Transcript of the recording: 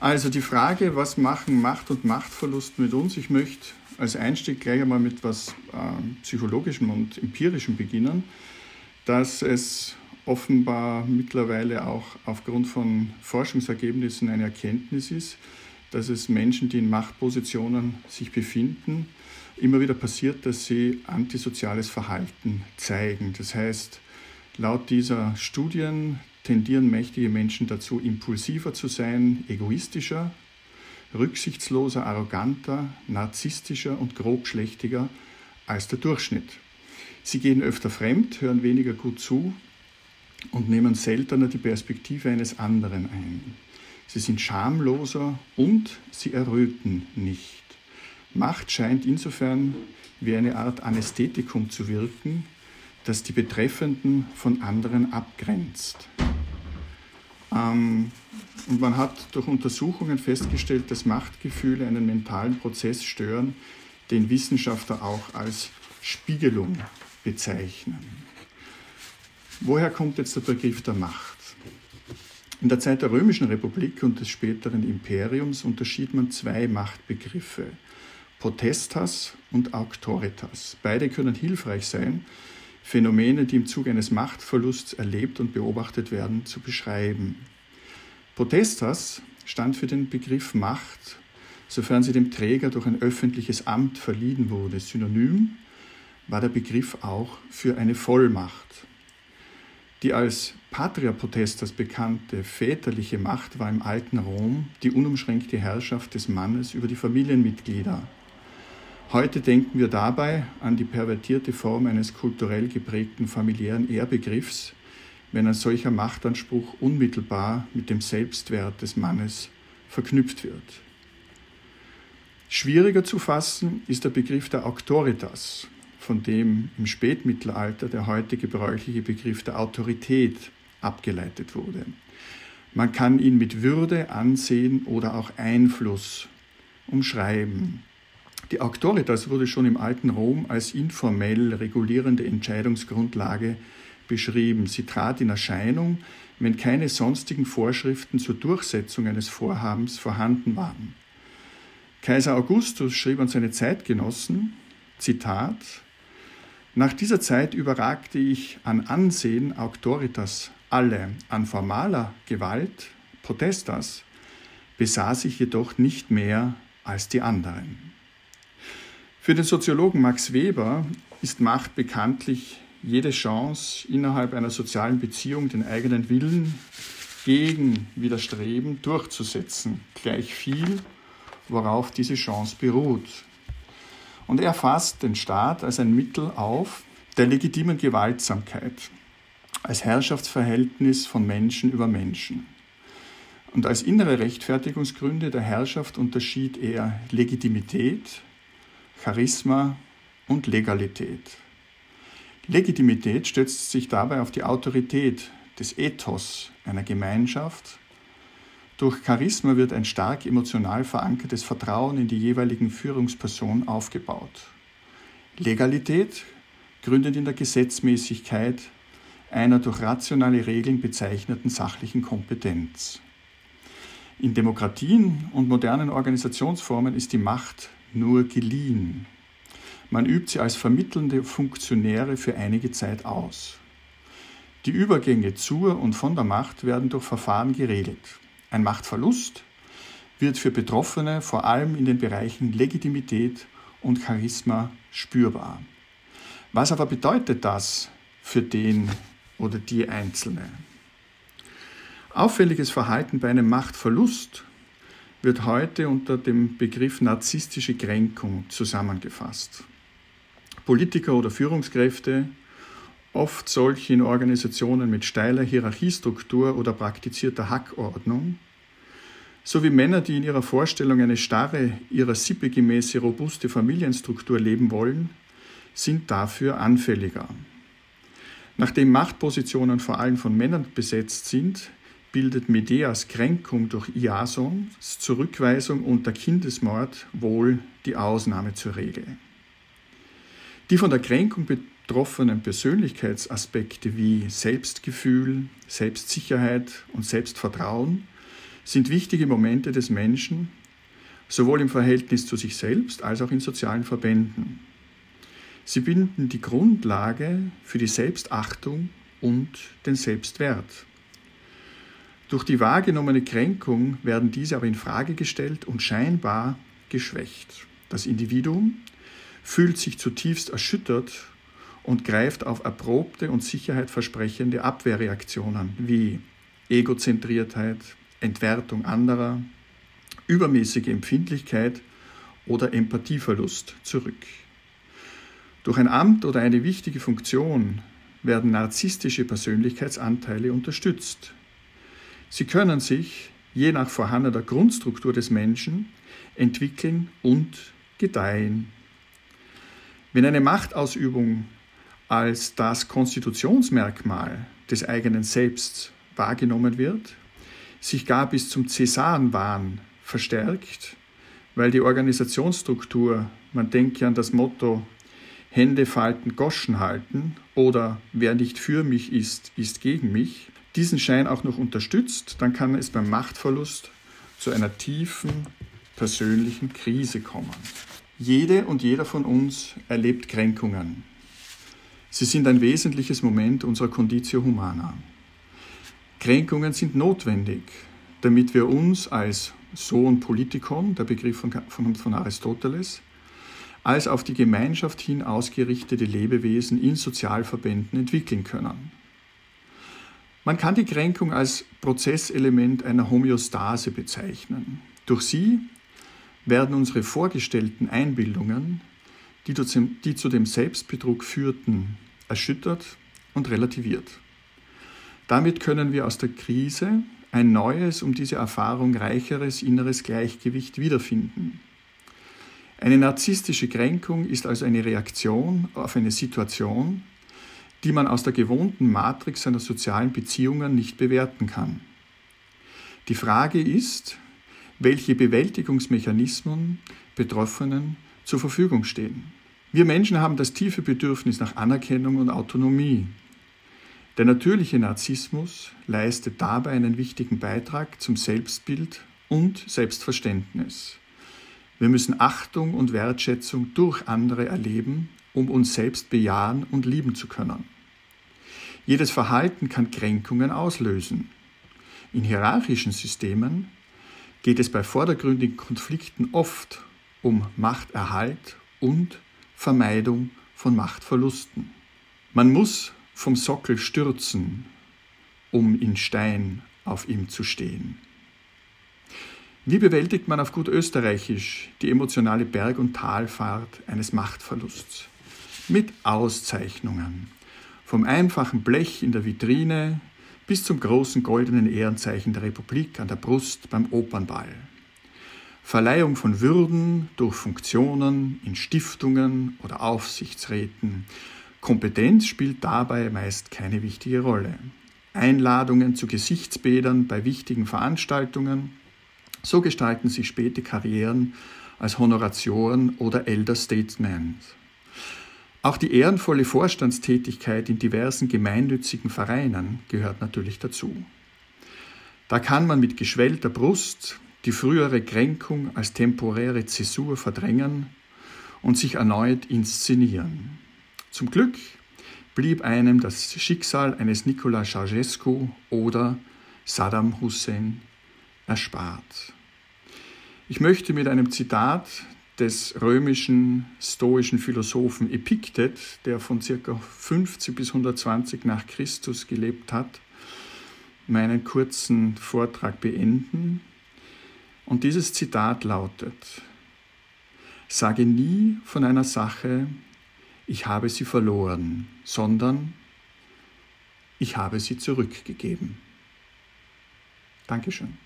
Also die Frage, was machen Macht und Machtverlust mit uns? Ich möchte als Einstieg gleich einmal mit etwas äh, Psychologischem und Empirischem beginnen, dass es offenbar mittlerweile auch aufgrund von Forschungsergebnissen eine Erkenntnis ist, dass es Menschen, die in Machtpositionen sich befinden, immer wieder passiert, dass sie antisoziales Verhalten zeigen. Das heißt, laut dieser Studien tendieren mächtige Menschen dazu, impulsiver zu sein, egoistischer, rücksichtsloser, arroganter, narzisstischer und grobschlächtiger als der Durchschnitt. Sie gehen öfter fremd, hören weniger gut zu und nehmen seltener die Perspektive eines anderen ein. Sie sind schamloser und sie erröten nicht. Macht scheint insofern wie eine Art Anästhetikum zu wirken, das die Betreffenden von anderen abgrenzt. Ähm, und man hat durch Untersuchungen festgestellt, dass Machtgefühle einen mentalen Prozess stören, den Wissenschaftler auch als Spiegelung bezeichnen. Woher kommt jetzt der Begriff der Macht? In der Zeit der Römischen Republik und des späteren Imperiums unterschied man zwei Machtbegriffe, Potestas und Auctoritas. Beide können hilfreich sein, Phänomene, die im Zuge eines Machtverlusts erlebt und beobachtet werden, zu beschreiben. Potestas stand für den Begriff Macht, sofern sie dem Träger durch ein öffentliches Amt verliehen wurde. Synonym war der Begriff auch für eine Vollmacht. Die als Patria Potestas bekannte väterliche Macht war im alten Rom die unumschränkte Herrschaft des Mannes über die Familienmitglieder. Heute denken wir dabei an die pervertierte Form eines kulturell geprägten familiären Ehrbegriffs, wenn ein solcher Machtanspruch unmittelbar mit dem Selbstwert des Mannes verknüpft wird. Schwieriger zu fassen ist der Begriff der Auctoritas, von dem im Spätmittelalter der heute gebräuchliche Begriff der Autorität abgeleitet wurde. Man kann ihn mit Würde, Ansehen oder auch Einfluss umschreiben. Die Auctoritas wurde schon im alten Rom als informell regulierende Entscheidungsgrundlage beschrieben. Sie trat in Erscheinung, wenn keine sonstigen Vorschriften zur Durchsetzung eines Vorhabens vorhanden waren. Kaiser Augustus schrieb an seine Zeitgenossen, Zitat, Nach dieser Zeit überragte ich an Ansehen Auctoritas alle, an formaler Gewalt, Potestas, besaß ich jedoch nicht mehr als die anderen. Für den Soziologen Max Weber ist Macht bekanntlich jede Chance, innerhalb einer sozialen Beziehung den eigenen Willen gegen Widerstreben durchzusetzen, gleich viel, worauf diese Chance beruht. Und er fasst den Staat als ein Mittel auf der legitimen Gewaltsamkeit, als Herrschaftsverhältnis von Menschen über Menschen. Und als innere Rechtfertigungsgründe der Herrschaft unterschied er Legitimität, Charisma und Legalität. Legitimität stützt sich dabei auf die Autorität des Ethos einer Gemeinschaft. Durch Charisma wird ein stark emotional verankertes Vertrauen in die jeweiligen Führungsperson aufgebaut. Legalität gründet in der Gesetzmäßigkeit einer durch rationale Regeln bezeichneten sachlichen Kompetenz. In Demokratien und modernen Organisationsformen ist die Macht nur geliehen. Man übt sie als vermittelnde Funktionäre für einige Zeit aus. Die Übergänge zur und von der Macht werden durch Verfahren geregelt. Ein Machtverlust wird für Betroffene vor allem in den Bereichen Legitimität und Charisma spürbar. Was aber bedeutet das für den oder die Einzelne? Auffälliges Verhalten bei einem Machtverlust wird heute unter dem Begriff narzisstische Kränkung zusammengefasst. Politiker oder Führungskräfte, oft solche in Organisationen mit steiler Hierarchiestruktur oder praktizierter Hackordnung, sowie Männer, die in ihrer Vorstellung eine starre, ihrer Sippe gemäße, robuste Familienstruktur leben wollen, sind dafür anfälliger. Nachdem Machtpositionen vor allem von Männern besetzt sind, bildet Medeas Kränkung durch Iasons Zurückweisung und der Kindesmord wohl die Ausnahme zur Regel. Die von der Kränkung betroffenen Persönlichkeitsaspekte wie Selbstgefühl, Selbstsicherheit und Selbstvertrauen sind wichtige Momente des Menschen, sowohl im Verhältnis zu sich selbst als auch in sozialen Verbänden. Sie bilden die Grundlage für die Selbstachtung und den Selbstwert. Durch die wahrgenommene Kränkung werden diese aber in Frage gestellt und scheinbar geschwächt. Das Individuum fühlt sich zutiefst erschüttert und greift auf erprobte und sicherheitversprechende Abwehrreaktionen wie Egozentriertheit, Entwertung anderer, übermäßige Empfindlichkeit oder Empathieverlust zurück. Durch ein Amt oder eine wichtige Funktion werden narzisstische Persönlichkeitsanteile unterstützt. Sie können sich, je nach vorhandener Grundstruktur des Menschen, entwickeln und gedeihen. Wenn eine Machtausübung als das Konstitutionsmerkmal des eigenen Selbst wahrgenommen wird, sich gar bis zum Cäsarenwahn verstärkt, weil die Organisationsstruktur, man denke an das Motto Hände falten, Goschen halten oder wer nicht für mich ist, ist gegen mich, diesen Schein auch noch unterstützt, dann kann es beim Machtverlust zu einer tiefen persönlichen Krise kommen. Jede und jeder von uns erlebt Kränkungen. Sie sind ein wesentliches Moment unserer Conditio Humana. Kränkungen sind notwendig, damit wir uns als Sohn Politikon, der Begriff von, von, von Aristoteles, als auf die Gemeinschaft hin ausgerichtete Lebewesen in Sozialverbänden entwickeln können. Man kann die Kränkung als Prozesselement einer Homöostase bezeichnen. Durch sie werden unsere vorgestellten Einbildungen, die, zu dem Selbstbetrug führten, erschüttert und relativiert. Damit können wir aus der Krise ein neues, um diese Erfahrung reicheres inneres Gleichgewicht wiederfinden. Eine narzisstische Kränkung ist also eine Reaktion auf eine Situation, die man aus der gewohnten Matrix seiner sozialen Beziehungen nicht bewerten kann. Die Frage ist, welche Bewältigungsmechanismen Betroffenen zur Verfügung stehen. Wir Menschen haben das tiefe Bedürfnis nach Anerkennung und Autonomie. Der natürliche Narzissmus leistet dabei einen wichtigen Beitrag zum Selbstbild und Selbstverständnis. Wir müssen Achtung und Wertschätzung durch andere erleben, um uns selbst bejahen und lieben zu können. Jedes Verhalten kann Kränkungen auslösen. In hierarchischen Systemen geht es bei vordergründigen Konflikten oft um Machterhalt und Vermeidung von Machtverlusten. Man muss vom Sockel stürzen, um in Stein auf ihm zu stehen. Wie bewältigt man auf gut österreichisch die emotionale Berg- und Talfahrt eines Machtverlusts? Mit Auszeichnungen. Vom einfachen Blech in der Vitrine bis zum großen goldenen Ehrenzeichen der Republik an der Brust beim Opernball. Verleihung von Würden durch Funktionen in Stiftungen oder Aufsichtsräten. Kompetenz spielt dabei meist keine wichtige Rolle. Einladungen zu Gesichtsbädern bei wichtigen Veranstaltungen. So gestalten sich späte Karrieren als Honoratioren oder Elder Statesmen. Auch die ehrenvolle Vorstandstätigkeit in diversen gemeinnützigen Vereinen gehört natürlich dazu. Da kann man mit geschwellter Brust die frühere Kränkung als temporäre Zäsur verdrängen und sich erneut inszenieren. Zum Glück blieb einem das Schicksal eines Nikola Ceausescu oder Saddam Hussein erspart. Ich möchte mit einem Zitat des römischen stoischen Philosophen Epiktet, der von ca. 50 bis 120 nach Christus gelebt hat, meinen kurzen Vortrag beenden. Und dieses Zitat lautet, Sage nie von einer Sache, ich habe sie verloren, sondern ich habe sie zurückgegeben. Dankeschön.